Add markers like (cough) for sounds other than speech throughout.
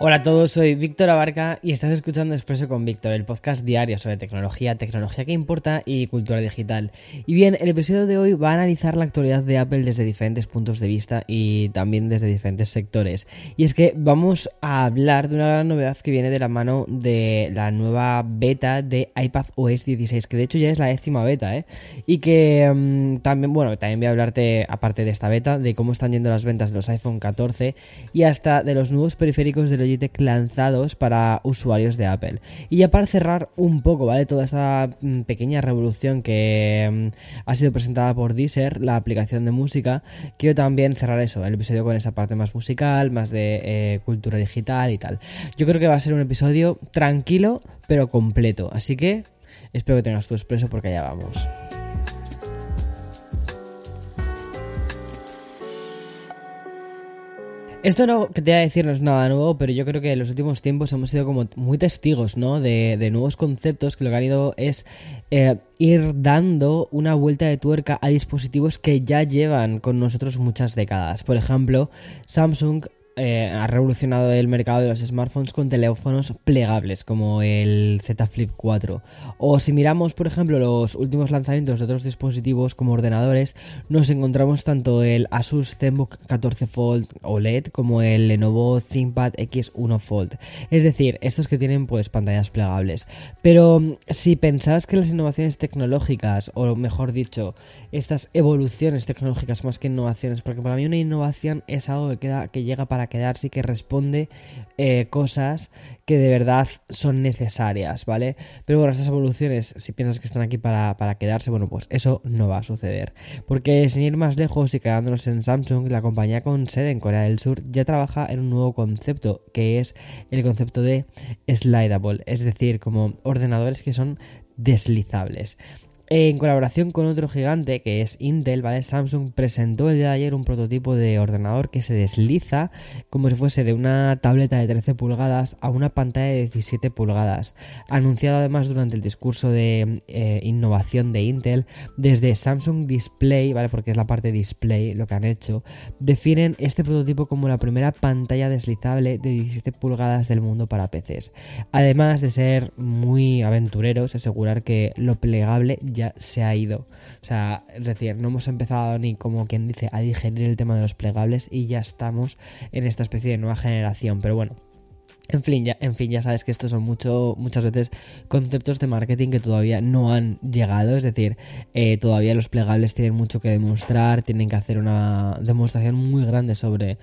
Hola a todos, soy Víctor Abarca y estás escuchando Expreso con Víctor, el podcast diario sobre tecnología, tecnología que importa y cultura digital. Y bien, el episodio de hoy va a analizar la actualidad de Apple desde diferentes puntos de vista y también desde diferentes sectores. Y es que vamos a hablar de una gran novedad que viene de la mano de la nueva beta de iPad OS 16, que de hecho ya es la décima beta, ¿eh? Y que mm, también, bueno, también voy a hablarte, aparte de esta beta, de cómo están yendo las ventas de los iPhone 14 y hasta de los nuevos periféricos de los lanzados para usuarios de Apple. Y ya para cerrar un poco, ¿vale? Toda esta mm, pequeña revolución que mm, ha sido presentada por Deezer, la aplicación de música, quiero también cerrar eso, el episodio con esa parte más musical, más de eh, cultura digital y tal. Yo creo que va a ser un episodio tranquilo, pero completo. Así que espero que tengas tu expreso porque allá vamos. Esto no, que te voy a decir no es nada nuevo, pero yo creo que en los últimos tiempos hemos sido como muy testigos, ¿no? De, nuevos conceptos que lo que han ido es eh, ir dando una vuelta de tuerca a dispositivos que ya llevan con nosotros muchas décadas. Por ejemplo, Samsung eh, ha revolucionado el mercado de los smartphones con teléfonos plegables como el Z Flip 4. O si miramos, por ejemplo, los últimos lanzamientos de otros dispositivos como ordenadores, nos encontramos tanto el Asus ZenBook 14 Fold OLED como el Lenovo ThinkPad X1 Fold. Es decir, estos que tienen pues pantallas plegables. Pero mm, si pensás que las innovaciones tecnológicas, o mejor dicho, estas evoluciones tecnológicas más que innovaciones, porque para mí una innovación es algo que, queda, que llega para quedarse y que responde eh, cosas que de verdad son necesarias, ¿vale? Pero bueno, estas evoluciones, si piensas que están aquí para, quedarse, bueno, pues eso no va a suceder. Porque sin ir más lejos y quedándonos en Samsung, la compañía con sede en Corea del Sur ya trabaja en un nuevo concepto, que es el concepto de slidable, es decir, como ordenadores que son deslizables. En colaboración con otro gigante que es Intel, ¿vale? Samsung presentó el día de ayer un prototipo de ordenador que se desliza como si fuese de una tableta de 13 pulgadas a una pantalla de 17 pulgadas. Anunciado además durante el discurso de eh, innovación de Intel, desde Samsung Display, ¿vale? Porque es la parte display lo que han hecho, definen este prototipo como la primera pantalla deslizable de 17 pulgadas del mundo para PCs. Además de ser muy aventureros, asegurar que lo plegable ya se ha ido. O sea, es decir, no hemos empezado ni como quien dice a digerir el tema de los plegables y ya estamos en esta especie de nueva generación. Pero bueno, en fin, ya, en fin, ya sabes que estos son mucho, muchas veces conceptos de marketing que todavía no han llegado. Es decir, eh, todavía los plegables tienen mucho que demostrar, tienen que hacer una demostración muy grande sobre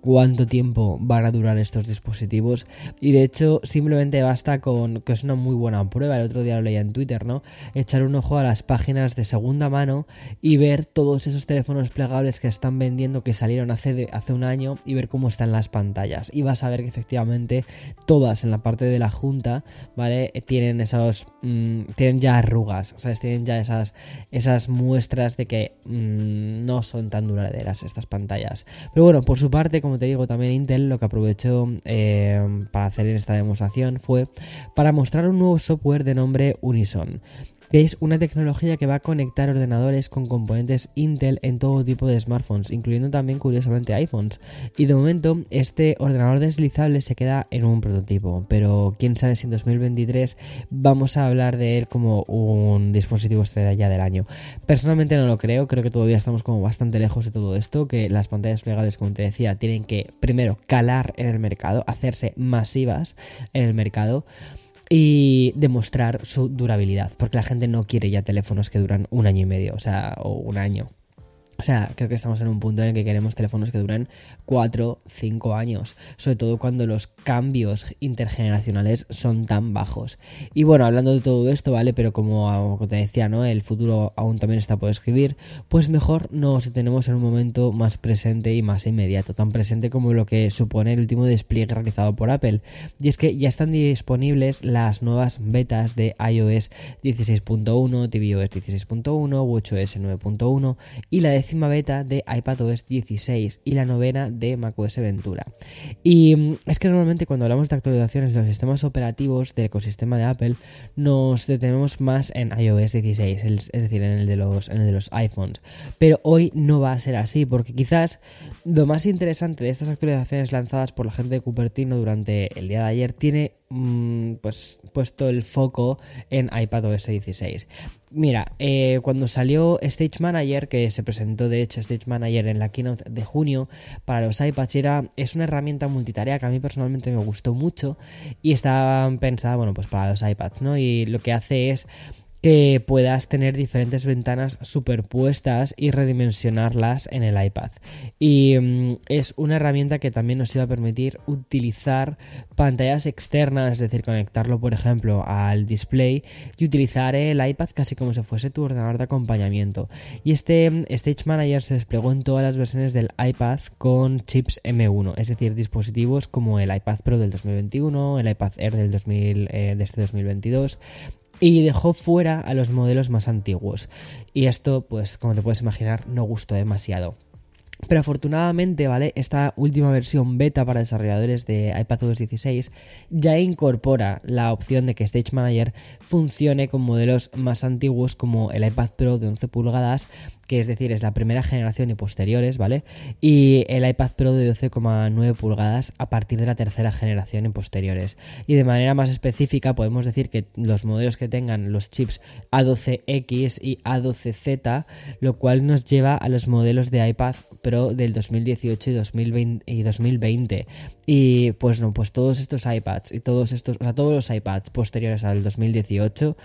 cuánto tiempo van a durar estos dispositivos. Y de hecho simplemente basta con que es una muy buena prueba. El otro día lo leía en Twitter no echar un ojo a las páginas de segunda mano y ver todos esos teléfonos plegables que están vendiendo que salieron hace, hace un año y ver cómo están las pantallas. Y vas a ver que efectivamente todas en la parte de la junta vale tienen esos mm, tienen ya arrugas sabes tienen ya esas esas muestras de que mm, no son tan duraderas estas pantallas. Pero bueno por su parte como te digo, también Intel lo que aprovechó eh, para hacer esta demostración fue para mostrar un nuevo software de nombre Unison que es una tecnología que va a conectar ordenadores con componentes Intel en todo tipo de smartphones, incluyendo también curiosamente iPhones. Y de momento este ordenador deslizable se queda en un prototipo, pero quién sabe si en 2023 vamos a hablar de él como un dispositivo estrella del año. Personalmente no lo creo, creo que todavía estamos como bastante lejos de todo esto, que las pantallas plegables, como te decía, tienen que primero calar en el mercado, hacerse masivas en el mercado y demostrar su durabilidad, porque la gente no quiere ya teléfonos que duran un año y medio, o sea, o un año. O sea, creo que estamos en un punto en el que queremos teléfonos que duren 4, 5 años, sobre todo cuando los cambios intergeneracionales son tan bajos. Y bueno, hablando de todo esto, ¿vale? Pero como, te decía, ¿no? El futuro aún también está por escribir, pues mejor nos tenemos en un momento más presente y más inmediato, tan presente como lo que supone el último despliegue realizado por Apple. Y es que ya están disponibles las nuevas betas de iOS 16.1, tvOS 16.1, WatchOS 9.1 y la de beta de iPadOS 16 y la novena de macOS Ventura. Y mm, es que normalmente cuando hablamos de actualizaciones de los sistemas operativos del ecosistema de Apple, nos detenemos más en iOS 16, es decir, en el de los, en el de los iPhones. Pero hoy no va a ser así, porque quizás lo más interesante de estas actualizaciones lanzadas por la gente de Cupertino durante el día de ayer tiene Mm, pues puesto el foco en iPadOS 16. Mira, eh, cuando salió Stage Manager, que se presentó de hecho Stage Manager en la keynote de junio para los iPads, era, es una herramienta multitarea que a mí personalmente me gustó mucho y está pensada, bueno, pues para los iPads, ¿no? Y lo que hace es que puedas tener diferentes ventanas superpuestas y redimensionarlas en el iPad. Y mm, es una herramienta que también nos iba a permitir utilizar pantallas externas, es decir, conectarlo, por ejemplo, al display y utilizar el iPad casi como si fuese tu ordenador de acompañamiento. Y este Stage Manager se desplegó en todas las versiones del iPad con chips M1, es decir, dispositivos como el iPad Pro del 2021, el iPad Air del 2000, eh, de este 2022 y dejó fuera a los modelos más antiguos. Y esto, pues como te puedes imaginar, no gustó demasiado. Pero afortunadamente, ¿vale? Esta última versión beta para desarrolladores de iPadOS 16 ya incorpora la opción de que Stage Manager funcione con modelos más antiguos como el iPad Pro de 11 pulgadas que es decir, es la primera generación y posteriores, ¿vale? Y el iPad Pro de 12,9 pulgadas a partir de la tercera generación y posteriores. Y de manera más específica podemos decir que los modelos que tengan los chips A12X y A12Z, lo cual nos lleva a los modelos de iPad Pro del 2018 y 2020. Y 2020. Y pues no, pues todos estos iPads y todos estos, o sea, todos los iPads posteriores al 2018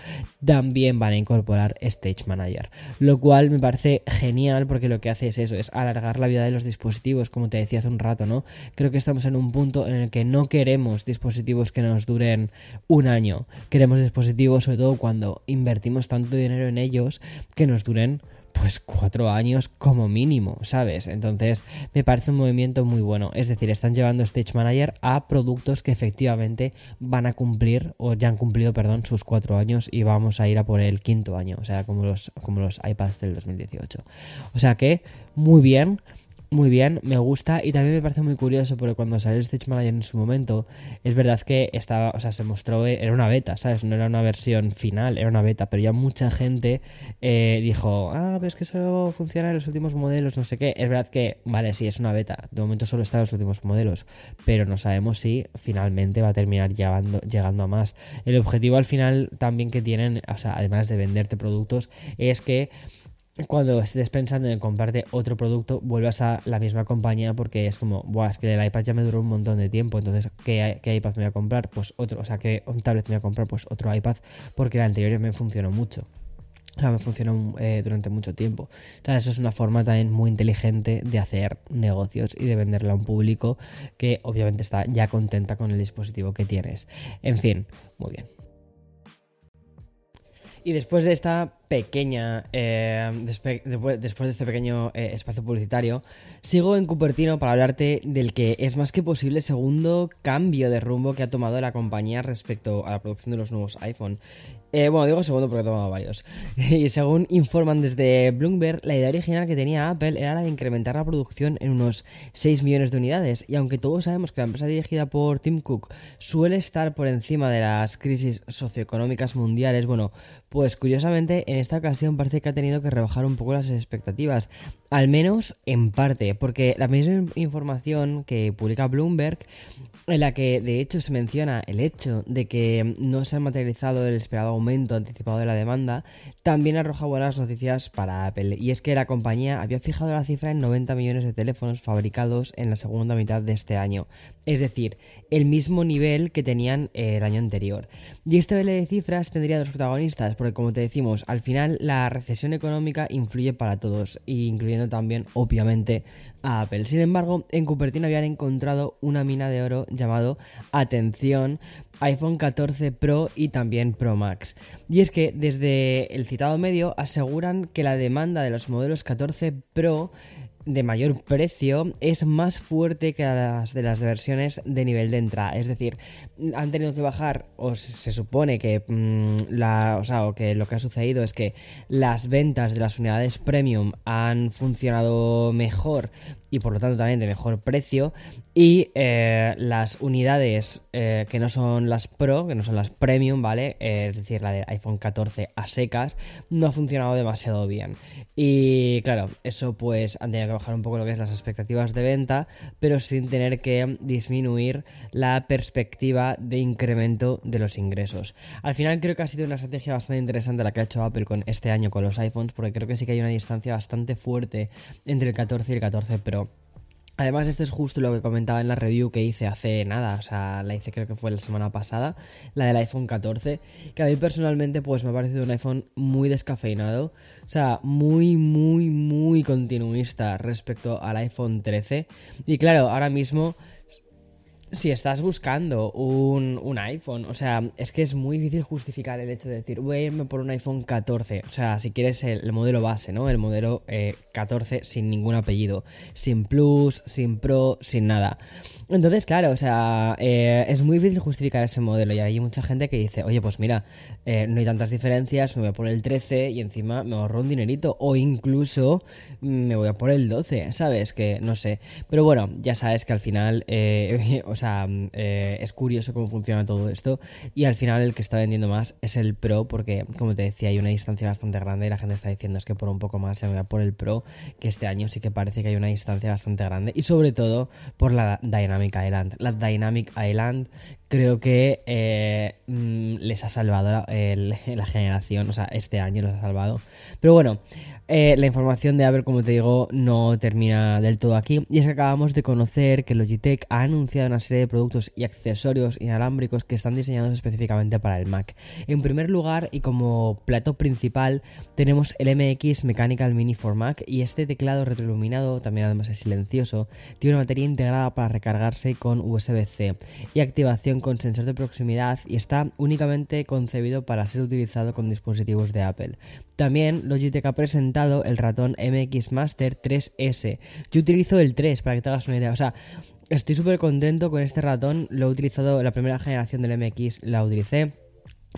también van a incorporar Stage Manager, lo cual me parece genial porque lo que hace es eso, es alargar la vida de los dispositivos, como te decía hace un rato, ¿no? Creo que estamos en un punto en el que no queremos dispositivos que nos duren un año, queremos dispositivos sobre todo cuando invertimos tanto dinero en ellos que nos duren pues cuatro años como mínimo, ¿sabes? Entonces me parece un movimiento muy bueno. Es decir, están llevando Stage Manager a productos que efectivamente van a cumplir, o ya han cumplido, perdón, sus cuatro años y vamos a ir a por el quinto año, o sea, como los, como los iPads del 2018. O sea que, muy bien muy bien, me gusta y también me parece muy curioso porque cuando salió el Stage Manager en su momento, es verdad que estaba, o sea, se mostró, era una beta, ¿sabes? No era una versión final, era una beta, pero ya mucha gente eh, dijo, ah, ves que solo funciona en los últimos modelos, no sé qué. Es verdad que, vale, sí, es una beta, de momento solo está en los últimos modelos, pero no sabemos si finalmente va a terminar llegando, llegando a más. El objetivo al final también que tienen, o sea, además de venderte productos, es que cuando estés pensando en comprarte otro producto, vuelvas a la misma compañía porque es como, Buah, es que el iPad ya me duró un montón de tiempo, entonces, ¿qué, iPad me voy a comprar? Pues otro, o sea, ¿qué tablet me voy a comprar? Pues otro iPad porque el anterior me funcionó mucho. O sea, me funcionó eh, durante mucho tiempo. O sea, eso es una forma también muy inteligente de hacer negocios y de venderle a un público que obviamente está ya contenta con el dispositivo que tienes. En fin, muy bien. Y después de esta pequeña, eh, después de este pequeño eh, espacio publicitario, sigo en Cupertino para hablarte del que es más que posible segundo cambio de rumbo que ha tomado la compañía respecto a la producción de los nuevos iPhone. Eh, bueno, digo segundo porque he tomado varios. (laughs) y según informan desde Bloomberg, la idea original que tenía Apple era la de incrementar la producción en unos 6 millones de unidades. Y aunque todos sabemos que la empresa dirigida por Tim Cook suele estar por encima de las crisis socioeconómicas mundiales, bueno, pues curiosamente en esta ocasión parece que ha tenido que rebajar un poco las expectativas, al menos en parte, porque la misma información que publica Bloomberg, en la que de hecho se menciona el hecho de que no se ha materializado el esperado aumento anticipado de la demanda, también arroja buenas noticias para Apple, y es que la compañía había fijado la cifra en 90 millones de teléfonos fabricados en la segunda mitad de este año, es decir, el mismo nivel que tenían el año anterior. Y este baile de cifras tendría dos protagonistas, porque como te decimos, al final la recesión económica influye para todos, incluyendo también, obviamente, a Apple. Sin embargo, en Cupertino habían encontrado una mina de oro llamado Atención iPhone 14 Pro y también Pro Max. Y es que desde el citado medio aseguran que la demanda de los modelos 14 Pro de mayor precio es más fuerte que las de las versiones de nivel de entrada. Es decir, han tenido que bajar, o se supone que mm, la, o que lo que ha sucedido es que las ventas de las unidades premium han funcionado mejor y por lo tanto también de mejor precio. Y eh, las unidades eh, que no son las Pro, que no son las Premium, ¿vale? Eh, es decir, la de iPhone 14 a secas, no ha funcionado demasiado bien. Y claro, eso pues han tenido que bajar un poco lo que es las expectativas de venta, pero sin tener que disminuir la perspectiva de incremento de los ingresos. Al final creo que ha sido una estrategia bastante interesante la que ha hecho Apple con este año con los iPhones, porque creo que sí que hay una distancia bastante fuerte entre el 14 y el 14 Pro. Además, esto es justo lo que comentaba en la review que hice hace nada, o sea, la hice creo que fue la semana pasada, la del iPhone 14, que a mí personalmente pues me ha parecido un iPhone muy descafeinado, o sea, muy, muy, muy continuista respecto al iPhone 13. Y claro, ahora mismo si estás buscando un, iPhone, o sea, es que es muy difícil justificar el hecho de decir, voy a irme por un iPhone 14. O sea, si quieres el, modelo base, ¿no? El modelo 14 eh, sin ningún apellido. Sin Plus, sin Pro, sin nada. Entonces, claro, o sea, eh, es muy difícil justificar ese modelo y hay mucha gente que dice, oye, pues mira, eh, no hay tantas diferencias, me voy a por el 13 y encima me ahorro un dinerito o incluso me voy a por el 12, ¿sabes? Que no sé. Pero bueno, ya sabes que al final, (laughs) o sea, es curioso cómo funciona todo esto y al final el que está vendiendo más es el Pro porque, como te decía, hay una distancia bastante grande y la gente está diciendo es que por un poco más se me va por el Pro, que este año sí que parece que hay una distancia bastante grande y sobre todo por la Dynamic Island. La Dynamic Island creo que eh, mm, les ha salvado la (laughs) generación, o sea, este año los ha salvado. Pero bueno, eh, la información de Apple, como te digo, no termina del todo aquí. Y es que acabamos de conocer que Logitech ha anunciado una serie de productos y accesorios inalámbricos que están diseñados específicamente para el Mac. En primer lugar, y como plato principal, tenemos el MX Mechanical Mini for Mac. Y este teclado retroiluminado, también además es silencioso, tiene una batería integrada para recargarse con USB-C y activación con sensor de proximidad y está únicamente concebido para ser utilizado con dispositivos de Apple. También Logitech ha presentado el ratón MX Master 3S. Yo utilizo el 3 para que te hagas una idea. O sea, estoy súper contento con este ratón. Lo he utilizado, la primera generación del MX la utilicé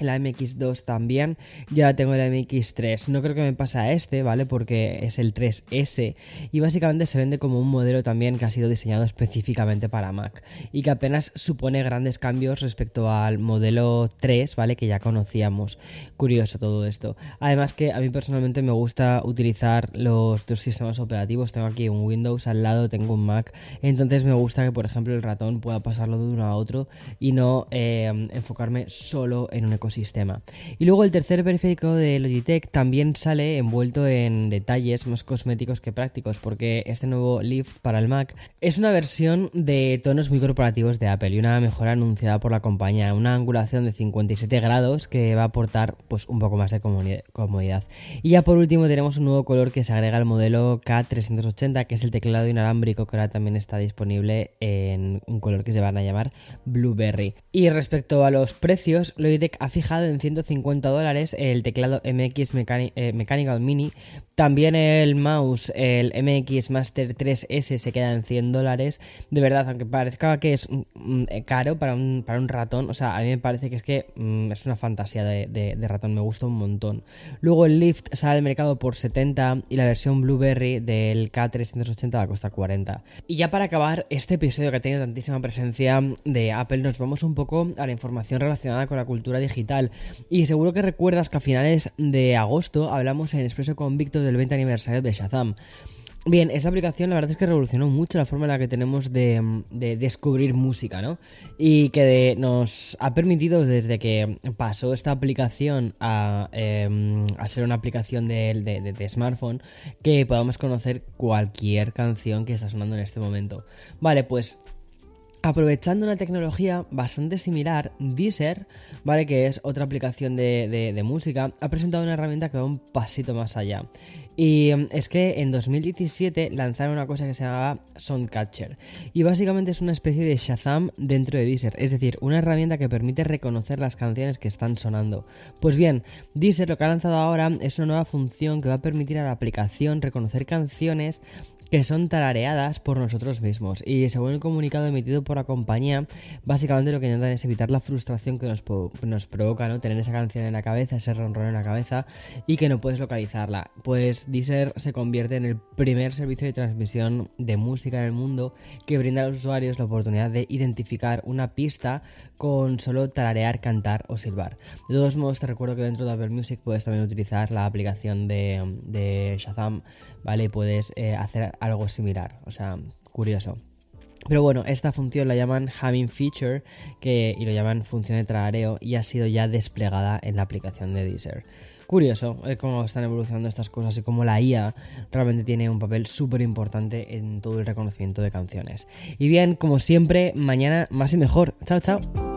la MX2 también, ya tengo la MX3. No creo que me pase a este, ¿vale? Porque es el 3S y básicamente se vende como un modelo también que ha sido diseñado específicamente para Mac y que apenas supone grandes cambios respecto al modelo 3, ¿vale? Que ya conocíamos. Curioso todo esto. Además que a mí personalmente me gusta utilizar los dos sistemas operativos. Tengo aquí un Windows al lado, tengo un Mac. Entonces me gusta que, por ejemplo, el ratón pueda pasarlo de uno a otro y no eh, enfocarme solo en un ecosistema sistema. Y luego el tercer periférico de Logitech también sale envuelto en detalles más cosméticos que prácticos, porque este nuevo Lift para el Mac es una versión de tonos muy corporativos de Apple y una mejora anunciada por la compañía, una angulación de 57 grados que va a aportar pues un poco más de comodidad. Y ya por último tenemos un nuevo color que se agrega al modelo K380, que es el teclado inalámbrico que ahora también está disponible en un color que se van a llamar Blueberry. Y respecto a los precios, Logitech ha fijado en 150 dólares el teclado MX eh, Mechanical Mini. También el mouse, el MX Master 3S, se queda en 100 dólares. De verdad, aunque parezca que es mm, mm, caro para un, para un ratón, o sea, a mí me parece que es que mm, es una fantasía de, ratón, me gusta un montón. Luego el Lift sale al mercado por 70 y la versión Blueberry del K380 va a costar 40. Y ya para acabar este episodio que ha tenido tantísima presencia de Apple, nos vamos un poco a la información relacionada con la cultura digital y seguro que recuerdas que a finales de agosto hablamos en Expreso con Víctor del 20 aniversario de Shazam. Bien, esta aplicación la verdad es que revolucionó mucho la forma en la que tenemos de, descubrir música, ¿no? Y que nos ha permitido desde que pasó esta aplicación a, em, ser una aplicación de, de, smartphone que podamos conocer cualquier canción que está sonando en este momento. Vale, pues Aprovechando una tecnología bastante similar, Deezer, ¿vale? Que es otra aplicación de, música, ha presentado una herramienta que va un pasito más allá. Y mm, es que en 2017 lanzaron una cosa que se llamaba Soundcatcher. Y básicamente es una especie de Shazam dentro de Deezer. Es decir, una herramienta que permite reconocer las canciones que están sonando. Pues bien, Deezer lo que ha lanzado ahora es una nueva función que va a permitir a la aplicación reconocer canciones que son tarareadas por nosotros mismos. Y según el comunicado emitido por la compañía, básicamente lo que intentan es evitar la frustración que nos, nos provoca ¿no? tener esa canción en la cabeza, ese ronron en la cabeza y que no puedes localizarla. Pues Deezer se convierte en el primer servicio de transmisión de música en el mundo que brinda a los usuarios la oportunidad de identificar una pista con solo tararear, cantar o silbar. De todos modos, te recuerdo que dentro de Apple Music puedes también utilizar la aplicación de, de Shazam, ¿vale? Puedes eh, hacer algo similar, o sea, curioso. Pero bueno, esta función la llaman Having Feature que, y lo llaman función de tarareo y ha sido ya desplegada en la aplicación de Deezer. Curioso eh, cómo están evolucionando estas cosas y cómo la IA realmente tiene un papel súper importante en todo el reconocimiento de canciones. Y bien, como siempre, mañana más y mejor. Chao, chao.